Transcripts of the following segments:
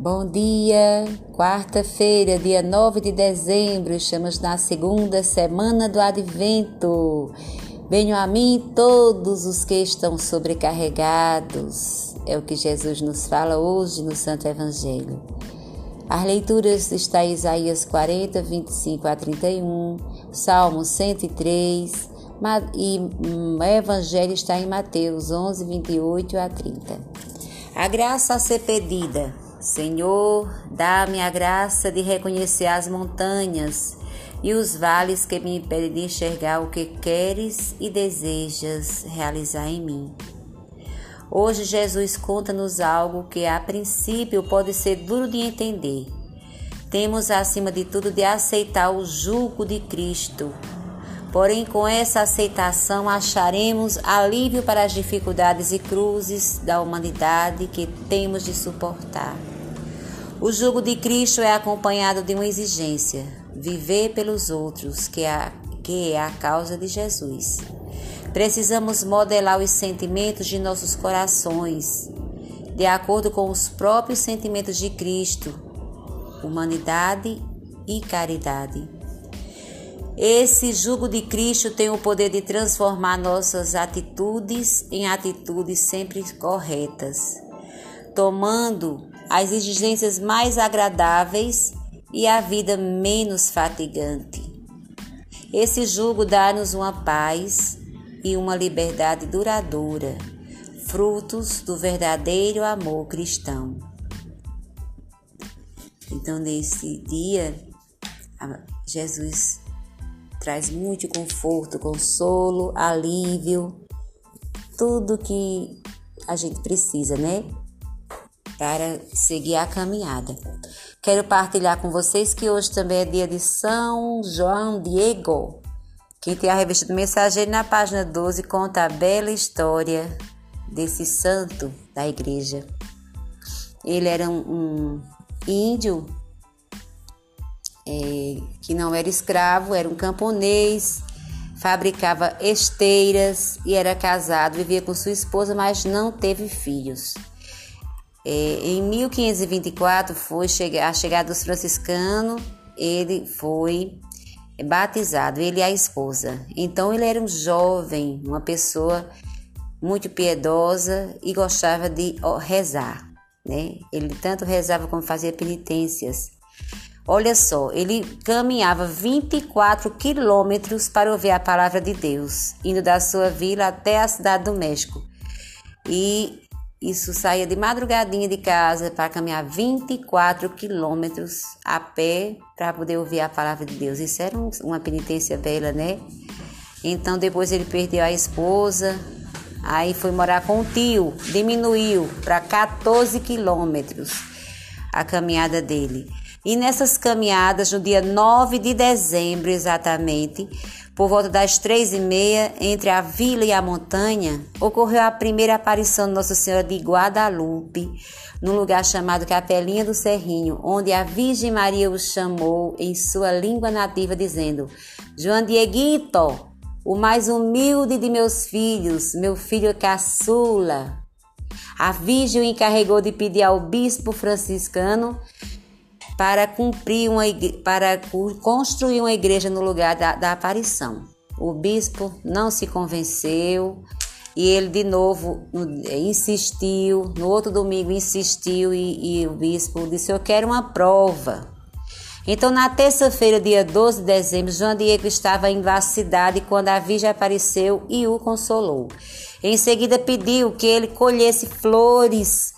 Bom dia, quarta-feira, dia 9 de dezembro, estamos na segunda semana do Advento. Venham a mim todos os que estão sobrecarregados, é o que Jesus nos fala hoje no Santo Evangelho. As leituras estão em Isaías 40, 25 a 31, Salmo 103 e o Evangelho está em Mateus 11, 28 a 30. A graça a ser pedida. Senhor, dá-me a graça de reconhecer as montanhas e os vales que me impedem de enxergar o que queres e desejas realizar em mim. Hoje Jesus conta-nos algo que a princípio pode ser duro de entender. Temos acima de tudo de aceitar o jugo de Cristo. Porém, com essa aceitação acharemos alívio para as dificuldades e cruzes da humanidade que temos de suportar. O jugo de Cristo é acompanhado de uma exigência: viver pelos outros, que é, a, que é a causa de Jesus. Precisamos modelar os sentimentos de nossos corações, de acordo com os próprios sentimentos de Cristo, humanidade e caridade. Esse jugo de Cristo tem o poder de transformar nossas atitudes em atitudes sempre corretas, tomando as exigências mais agradáveis e a vida menos fatigante. Esse jugo dá-nos uma paz e uma liberdade duradoura, frutos do verdadeiro amor cristão. Então, nesse dia, Jesus traz muito conforto, consolo, alívio, tudo que a gente precisa, né? Para seguir a caminhada. Quero partilhar com vocês que hoje também é dia de São João Diego. Quem tem a revista do Mensageiro na página 12 conta a bela história desse santo da igreja. Ele era um, um índio é, que não era escravo, era um camponês, fabricava esteiras e era casado, vivia com sua esposa, mas não teve filhos. É, em 1524 foi a chegada dos franciscanos, ele foi batizado, ele e a esposa. Então ele era um jovem, uma pessoa muito piedosa e gostava de rezar, né? Ele tanto rezava como fazia penitências. Olha só, ele caminhava 24 quilômetros para ouvir a palavra de Deus, indo da sua vila até a cidade do México. E isso saía de madrugadinha de casa para caminhar 24 quilômetros a pé para poder ouvir a palavra de Deus. Isso era uma penitência bela, né? Então depois ele perdeu a esposa, aí foi morar com o tio, diminuiu para 14 quilômetros a caminhada dele. E nessas caminhadas, no dia 9 de dezembro exatamente, por volta das três e meia, entre a vila e a montanha, ocorreu a primeira aparição de Nossa Senhora de Guadalupe, num lugar chamado Capelinha do Serrinho, onde a Virgem Maria o chamou em sua língua nativa, dizendo: João Dieguito, o mais humilde de meus filhos, meu filho caçula. A Virgem o encarregou de pedir ao bispo franciscano para cumprir uma para construir uma igreja no lugar da, da aparição. O bispo não se convenceu e ele de novo insistiu. No outro domingo insistiu e, e o bispo disse: Eu quero uma prova. Então, na terça-feira, dia 12 de dezembro, João Diego estava em a cidade quando a Virgem apareceu e o consolou. Em seguida, pediu que ele colhesse flores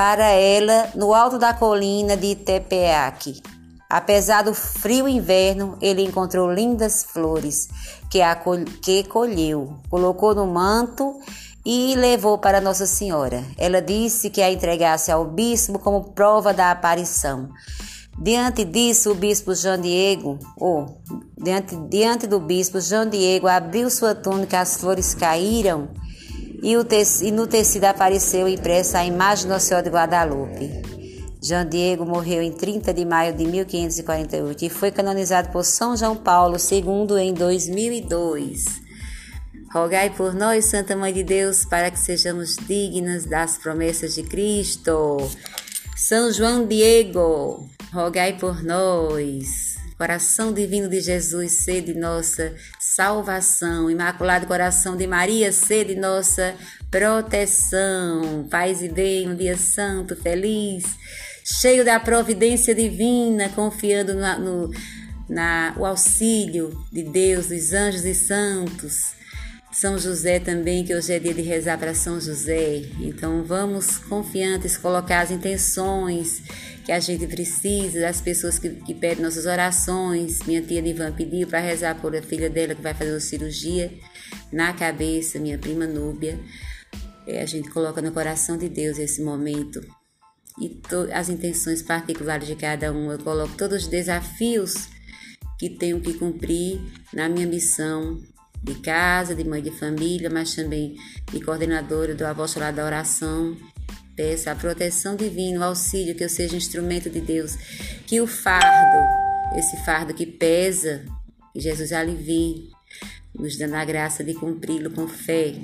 para ela no alto da colina de Tepeaque. Apesar do frio inverno, ele encontrou lindas flores que, a que colheu, colocou no manto e levou para Nossa Senhora. Ela disse que a entregasse ao bispo como prova da aparição. Diante disso, o bispo João Diego, ou diante, diante do bispo João Diego, abriu sua túnica, as flores caíram e, e no tecido apareceu impressa a imagem do Senhor de Guadalupe. João Diego morreu em 30 de maio de 1548 e foi canonizado por São João Paulo II em 2002. Rogai por nós, Santa Mãe de Deus, para que sejamos dignas das promessas de Cristo. São João Diego, rogai por nós. Coração divino de Jesus, sede nossa salvação. Imaculado coração de Maria, sede nossa proteção. Paz e bem, um dia santo, feliz, cheio da providência divina, confiando no, no na, o auxílio de Deus, dos anjos e santos. São José também, que hoje é dia de rezar para São José. Então vamos confiantes colocar as intenções que a gente precisa, das pessoas que, que pedem nossas orações. Minha tia Nivan pediu para rezar por a filha dela que vai fazer uma cirurgia na cabeça, minha prima Núbia. É, a gente coloca no coração de Deus esse momento. E as intenções particulares de cada um. Eu coloco todos os desafios que tenho que cumprir na minha missão de casa, de mãe de família, mas também de coordenadora do apostolado da oração. Peço a proteção divina, o auxílio, que eu seja instrumento de Deus, que o fardo, esse fardo que pesa, que Jesus alivie, nos dando a graça de cumpri-lo com fé.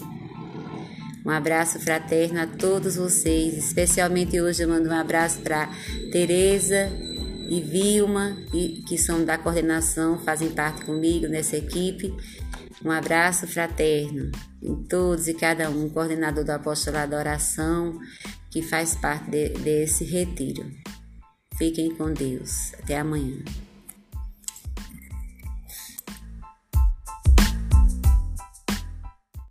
Um abraço fraterno a todos vocês, especialmente hoje eu mando um abraço para Tereza e Vilma, que são da coordenação, fazem parte comigo nessa equipe. Um abraço fraterno em todos e cada um, coordenador do Apostolado da Oração, que faz parte de, desse retiro. Fiquem com Deus. Até amanhã.